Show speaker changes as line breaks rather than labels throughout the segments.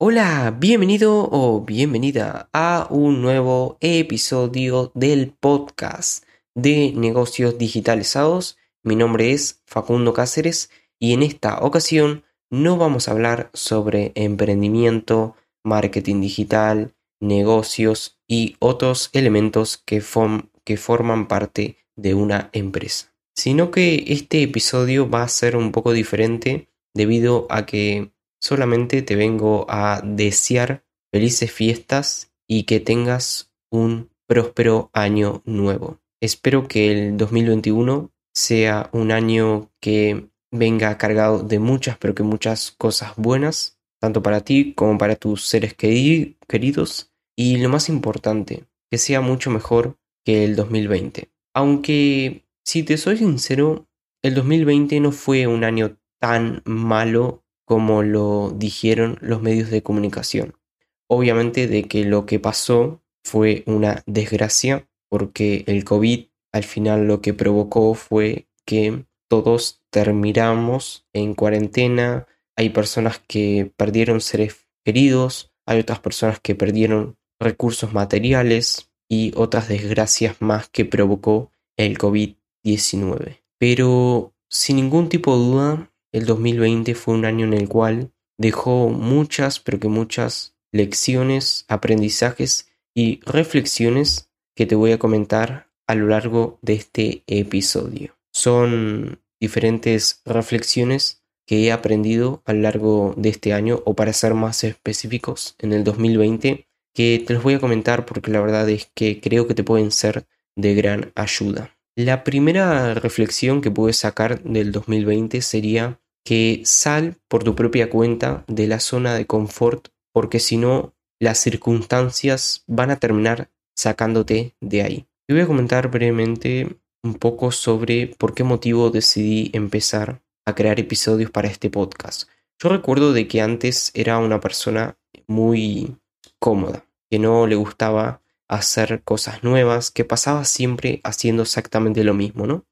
Hola, bienvenido o bienvenida a un nuevo episodio del podcast de negocios digitalizados. Mi nombre es Facundo Cáceres y en esta ocasión no vamos a hablar sobre emprendimiento, marketing digital, negocios y otros elementos que, forman parte de una empresa. Sino que este episodio va a ser un poco diferente debido a que Solamente te vengo a desear felices fiestas y que tengas un próspero año nuevo. Espero que el 2021 sea un año que venga cargado de muchas, pero que muchas cosas buenas, tanto para ti como para tus seres queridos. Y lo más importante, que sea mucho mejor que el 2020. Aunque, si te soy sincero, el 2020 no fue un año tan malo como lo dijeron los medios de comunicación. Obviamente de que lo que pasó fue una desgracia porque el COVID al final lo que provocó fue que todos terminamos en cuarentena, hay personas que perdieron seres queridos, hay otras personas que perdieron recursos materiales y otras desgracias más que provocó el COVID-19. Pero sin ningún tipo de duda, el 2020 fue un año en el cual dejó muchas, pero que muchas lecciones, aprendizajes y reflexiones que te voy a comentar a lo largo de este episodio. Son diferentes reflexiones que he aprendido a lo largo de este año o para ser más específicos en el 2020 que te los voy a comentar porque la verdad es que creo que te pueden ser de gran ayuda. La primera reflexión que puedes sacar del 2020 sería que sal por tu propia cuenta de la zona de confort porque si no las circunstancias van a terminar sacándote de ahí. Te voy a comentar brevemente un poco sobre por qué motivo decidí empezar a crear episodios para este podcast. Yo recuerdo de que antes era una persona muy cómoda, que no le gustaba hacer cosas nuevas, que pasaba siempre haciendo exactamente lo mismo, ¿no?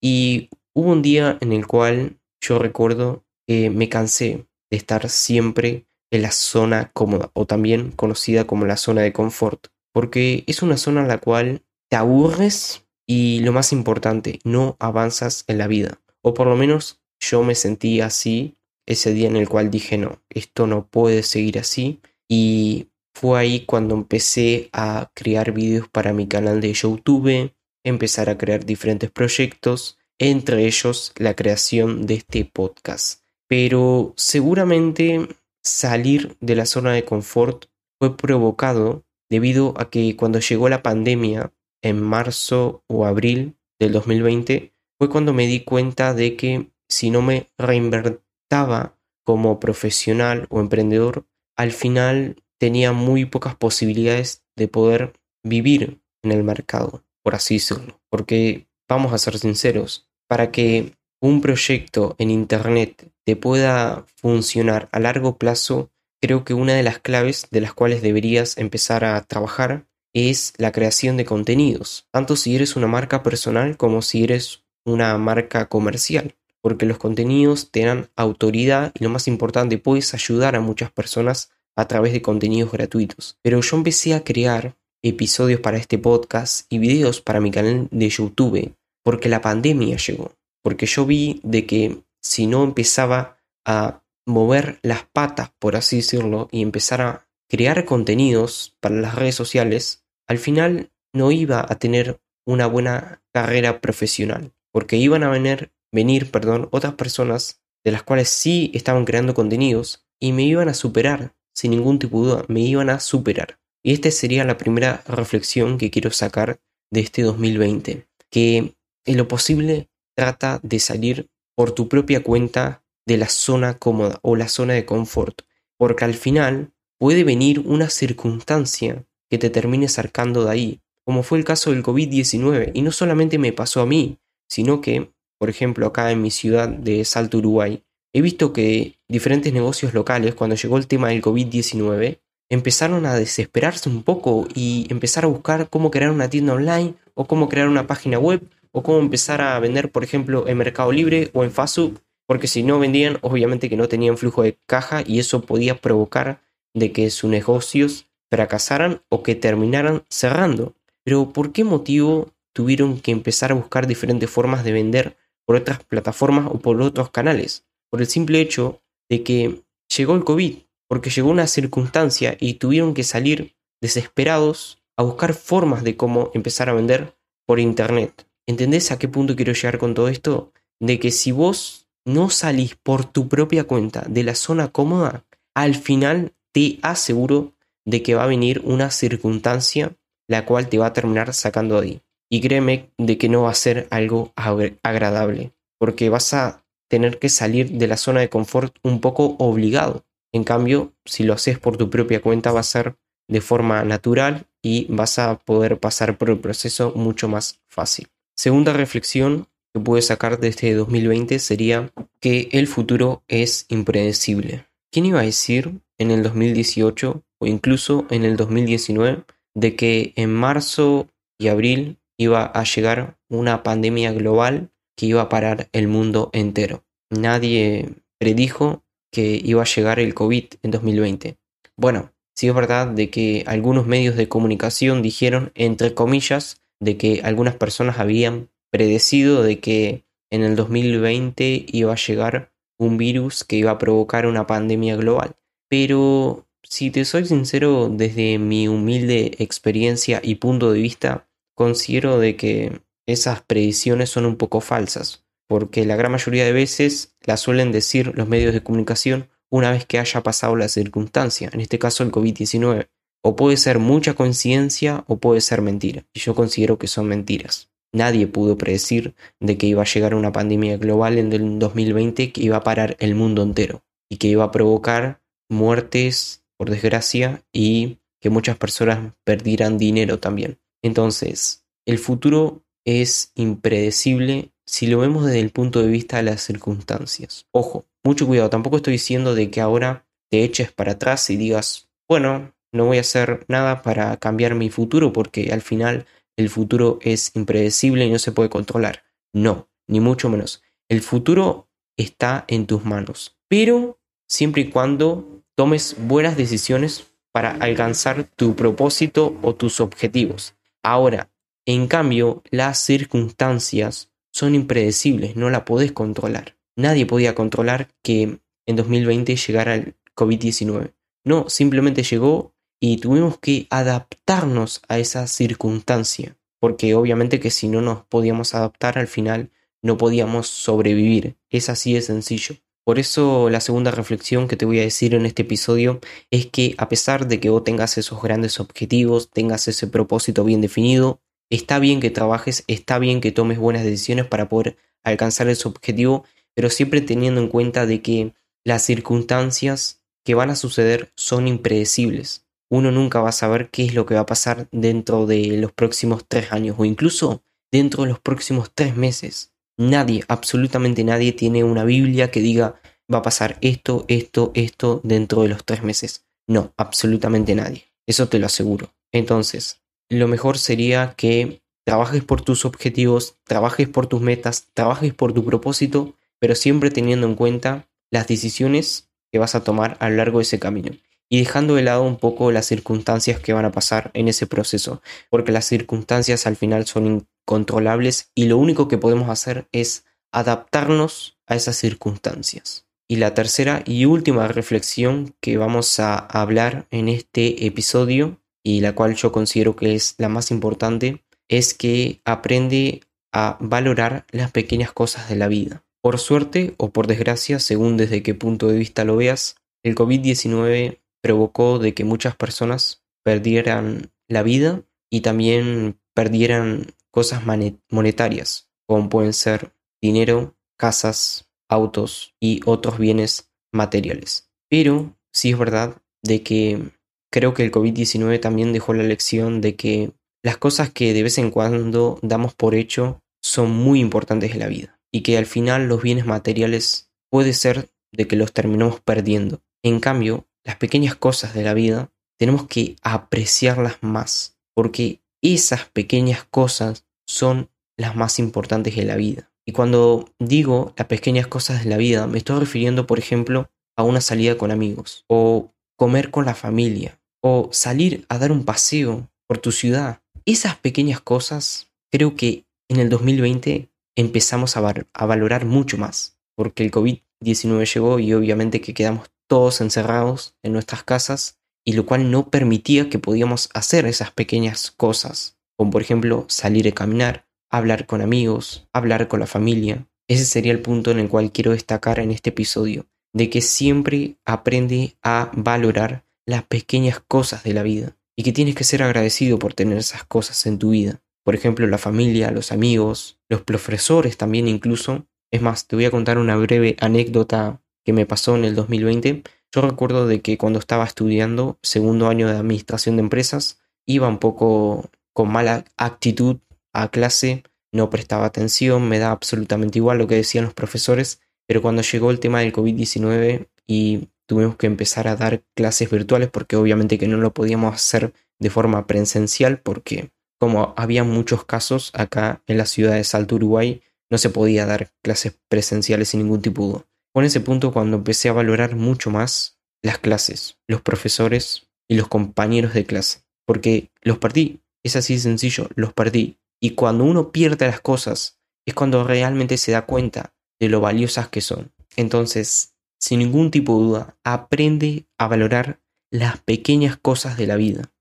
Y hubo un día en el cual yo recuerdo que me cansé de estar siempre en la zona cómoda o también conocida como la zona de confort, porque es una zona en la cual te aburres y lo más importante, no avanzas en la vida. O por lo menos yo me sentí así ese día en el cual dije no, esto no puede seguir así y fue ahí cuando empecé a crear vídeos para mi canal de YouTube, empezar a crear diferentes proyectos, entre ellos la creación de este podcast. Pero seguramente salir de la zona de confort fue provocado debido a que cuando llegó la pandemia en marzo o abril del 2020 fue cuando me di cuenta de que si no me reinvertaba como profesional o emprendedor, al final tenía muy pocas posibilidades de poder vivir en el mercado, por así decirlo. Porque, vamos a ser sinceros, para que un proyecto en Internet te pueda funcionar a largo plazo, creo que una de las claves de las cuales deberías empezar a trabajar es la creación de contenidos, tanto si eres una marca personal como si eres una marca comercial, porque los contenidos te dan autoridad y lo más importante, puedes ayudar a muchas personas a través de contenidos gratuitos. Pero yo empecé a crear episodios para este podcast y videos para mi canal de YouTube porque la pandemia llegó. Porque yo vi de que si no empezaba a mover las patas, por así decirlo, y empezar a crear contenidos para las redes sociales, al final no iba a tener una buena carrera profesional. Porque iban a venir, venir perdón, otras personas de las cuales sí estaban creando contenidos y me iban a superar sin ningún tipo de duda, me iban a superar. Y esta sería la primera reflexión que quiero sacar de este 2020, que en lo posible trata de salir por tu propia cuenta de la zona cómoda o la zona de confort, porque al final puede venir una circunstancia que te termine sacando de ahí, como fue el caso del COVID-19, y no solamente me pasó a mí, sino que, por ejemplo, acá en mi ciudad de Salto, Uruguay, He visto que diferentes negocios locales, cuando llegó el tema del COVID-19, empezaron a desesperarse un poco y empezar a buscar cómo crear una tienda online o cómo crear una página web o cómo empezar a vender, por ejemplo, en Mercado Libre o en Fasu, porque si no vendían, obviamente que no tenían flujo de caja y eso podía provocar de que sus negocios fracasaran o que terminaran cerrando. Pero ¿por qué motivo tuvieron que empezar a buscar diferentes formas de vender por otras plataformas o por otros canales? Por el simple hecho de que llegó el COVID, porque llegó una circunstancia y tuvieron que salir desesperados a buscar formas de cómo empezar a vender por internet. ¿Entendés a qué punto quiero llegar con todo esto? De que si vos no salís por tu propia cuenta de la zona cómoda, al final te aseguro de que va a venir una circunstancia la cual te va a terminar sacando de ahí. Y créeme de que no va a ser algo agradable, porque vas a tener que salir de la zona de confort un poco obligado. En cambio, si lo haces por tu propia cuenta va a ser de forma natural y vas a poder pasar por el proceso mucho más fácil. Segunda reflexión que puedes sacar de este 2020 sería que el futuro es impredecible. ¿Quién iba a decir en el 2018 o incluso en el 2019 de que en marzo y abril iba a llegar una pandemia global que iba a parar el mundo entero? Nadie predijo que iba a llegar el COVID en 2020. Bueno, Sí es verdad de que algunos medios de comunicación dijeron, entre comillas, de que algunas personas habían predecido de que en el 2020 iba a llegar un virus que iba a provocar una pandemia global. Pero si te soy sincero, desde mi humilde experiencia y punto de vista, considero de que esas predicciones son un poco falsas, porque la gran mayoría de veces las suelen decir los medios de comunicación una vez que haya pasado la circunstancia, en este caso el COVID-19. O puede ser mucha coincidencia o puede ser mentira. Y yo considero que son mentiras. Nadie pudo predecir de que iba a llegar una pandemia global en el 2020 que iba a parar el mundo entero y que iba a provocar muertes, por desgracia, y que muchas personas perdieran dinero también. Entonces, el futuro es impredecible si lo vemos desde el punto de vista de las circunstancias. Ojo, mucho cuidado, tampoco estoy diciendo de que ahora te eches para atrás y digas, bueno, no voy a hacer nada para cambiar mi futuro porque al final el futuro es impredecible y no se puede controlar. No, ni mucho menos. El futuro está en tus manos, pero siempre y cuando tomes buenas decisiones para alcanzar tu propósito o tus objetivos. Ahora, en cambio, las circunstancias son impredecibles, no la podés controlar. Nadie podía controlar que en 2020 llegara el COVID-19. No, simplemente llegó y tuvimos que adaptarnos a esa circunstancia, porque obviamente que si no nos podíamos adaptar al final no podíamos sobrevivir. Es así de sencillo. Por eso la segunda reflexión que te voy a decir en este episodio es que a pesar de que vos tengas esos grandes objetivos, tengas ese propósito bien definido, está bien que trabajes, está bien que tomes buenas decisiones para poder alcanzar ese objetivo pero siempre teniendo en cuenta de que las circunstancias que van a suceder son impredecibles. Uno nunca va a saber qué es lo que va a pasar dentro de los próximos tres años o incluso dentro de los próximos tres meses. Nadie, absolutamente nadie tiene una Biblia que diga va a pasar esto, esto, esto dentro de los tres meses. No, absolutamente nadie. Eso te lo aseguro. Entonces, lo mejor sería que trabajes por tus objetivos, trabajes por tus metas, trabajes por tu propósito pero siempre teniendo en cuenta las decisiones que vas a tomar a lo largo de ese camino y dejando de lado un poco las circunstancias que van a pasar en ese proceso, porque las circunstancias al final son incontrolables y lo único que podemos hacer es adaptarnos a esas circunstancias. Y la tercera y última reflexión que vamos a hablar en este episodio y la cual yo considero que es la más importante es que aprende a valorar las pequeñas cosas de la vida. Por suerte o por desgracia, según desde qué punto de vista lo veas, el COVID-19 provocó de que muchas personas perdieran la vida y también perdieran cosas monetarias, como pueden ser dinero, casas, autos y otros bienes materiales. Pero sí es verdad de que creo que el COVID-19 también dejó la lección de que las cosas que de vez en cuando damos por hecho son muy importantes en la vida y que al final los bienes materiales puede ser de que los terminemos perdiendo. En cambio, las pequeñas cosas de la vida tenemos que apreciarlas más, porque esas pequeñas cosas son las más importantes de la vida. Y cuando digo las pequeñas cosas de la vida, me estoy refiriendo, por ejemplo, a una salida con amigos, o comer con la familia o salir a dar un paseo por tu ciudad. Esas pequeñas cosas creo que en el 2020 empezamos a, valorar mucho más, porque el COVID-19 llegó y obviamente que quedamos todos encerrados en nuestras casas y lo cual no permitía que podíamos hacer esas pequeñas cosas, como por ejemplo salir a caminar, hablar con amigos, hablar con la familia. Ese sería el punto en el cual quiero destacar en este episodio, de que siempre aprende a valorar las pequeñas cosas de la vida y que tienes que ser agradecido por tener esas cosas en tu vida. Por ejemplo, la familia, los amigos, los profesores también incluso. Es más, te voy a contar una breve anécdota que me pasó en el 2020. Yo recuerdo de que cuando estaba estudiando segundo año de administración de empresas, iba un poco con mala actitud a clase, no prestaba atención, me da absolutamente igual lo que decían los profesores, pero cuando llegó el tema del COVID-19 y tuvimos que empezar a dar clases virtuales porque obviamente que no lo podíamos hacer de forma presencial porque como había muchos casos acá en la ciudad de Salto, Uruguay, no se podía dar clases presenciales sin ningún tipo de duda. En ese punto cuando empecé a valorar mucho más las clases, los profesores y los compañeros de clase, porque los perdí, es así de sencillo, los perdí. Y cuando uno pierde las cosas, es cuando realmente se da cuenta de lo valiosas que son. Entonces, sin ningún tipo de duda, aprende a valorar las pequeñas cosas de la vida,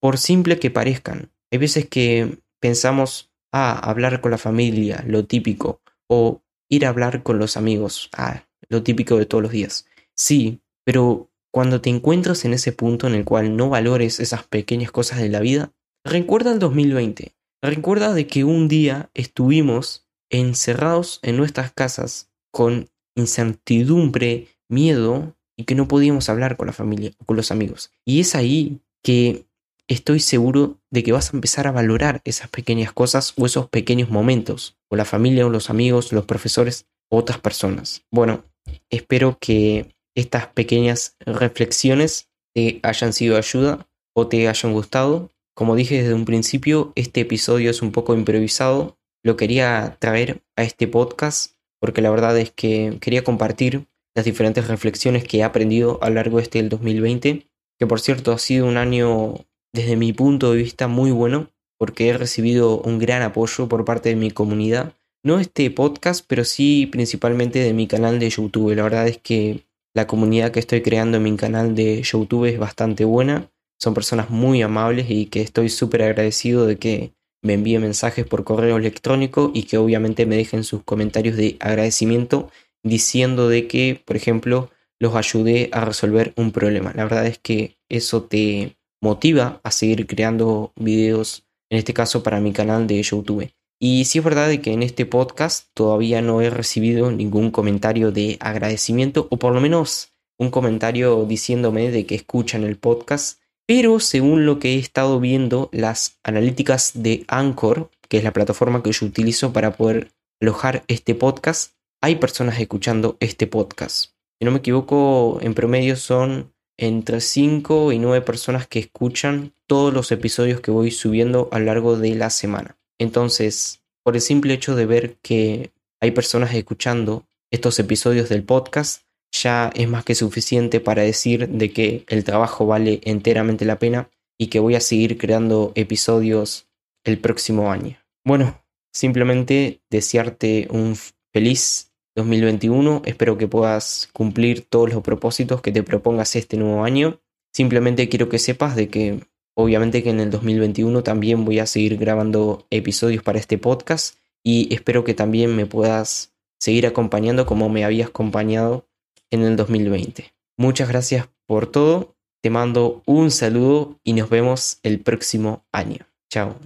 por simple que parezcan. Hay veces que pensamos, ah, hablar con la familia, lo típico, o ir a hablar con los amigos, ah, lo típico de todos los días. Sí, pero cuando te encuentras en ese punto en el cual no valores esas pequeñas cosas de la vida, recuerda el 2020, recuerda de que un día estuvimos encerrados en nuestras casas con incertidumbre, miedo y que no podíamos hablar con la familia o con los amigos. Y es ahí que estoy seguro de que vas a empezar a valorar esas pequeñas cosas o esos pequeños momentos, o la familia o los amigos, los profesores, otras personas. Bueno, espero que estas pequeñas reflexiones te hayan sido de ayuda o te hayan gustado. Como dije desde un principio, este episodio es un poco improvisado. Lo quería traer a este podcast porque la verdad es que quería compartir las diferentes reflexiones que he aprendido a lo largo de este del 2020, que por cierto ha sido un año desde mi punto de vista muy bueno, porque he recibido un gran apoyo por parte de mi comunidad, no este podcast, pero sí principalmente de mi canal de YouTube. La verdad es que la comunidad que estoy creando en mi canal de YouTube es bastante buena, son personas muy amables y que estoy súper agradecido de que me envíen mensajes por correo electrónico y que obviamente me dejen sus comentarios de agradecimiento diciendo de que, por ejemplo, los ayudé a resolver un problema. La verdad es que eso te motiva a seguir creando videos, en este caso para mi canal de YouTube. Y sí es verdad que en este podcast todavía no he recibido ningún comentario de agradecimiento o por lo menos un comentario diciéndome de que escuchan el podcast pero según lo que he estado viendo, las analíticas de Anchor, que es la plataforma que yo utilizo para poder alojar este podcast, hay personas escuchando este podcast. Si no me equivoco, en promedio son entre 5 y 9 personas que escuchan todos los episodios que voy subiendo a lo largo de la semana. Entonces, por el simple hecho de ver que hay personas escuchando estos episodios del podcast, ya es más que suficiente para decir de que el trabajo vale enteramente la pena y que voy a seguir creando episodios el próximo año. Bueno, simplemente desearte un feliz 2021. Espero que puedas cumplir todos los propósitos que te propongas este nuevo año. Simplemente quiero que sepas de que obviamente que en el 2021 también voy a seguir grabando episodios para este podcast y espero que también me puedas seguir acompañando como me habías acompañado en el 2020. Muchas gracias por todo, te mando un saludo y nos vemos el próximo año. Chao.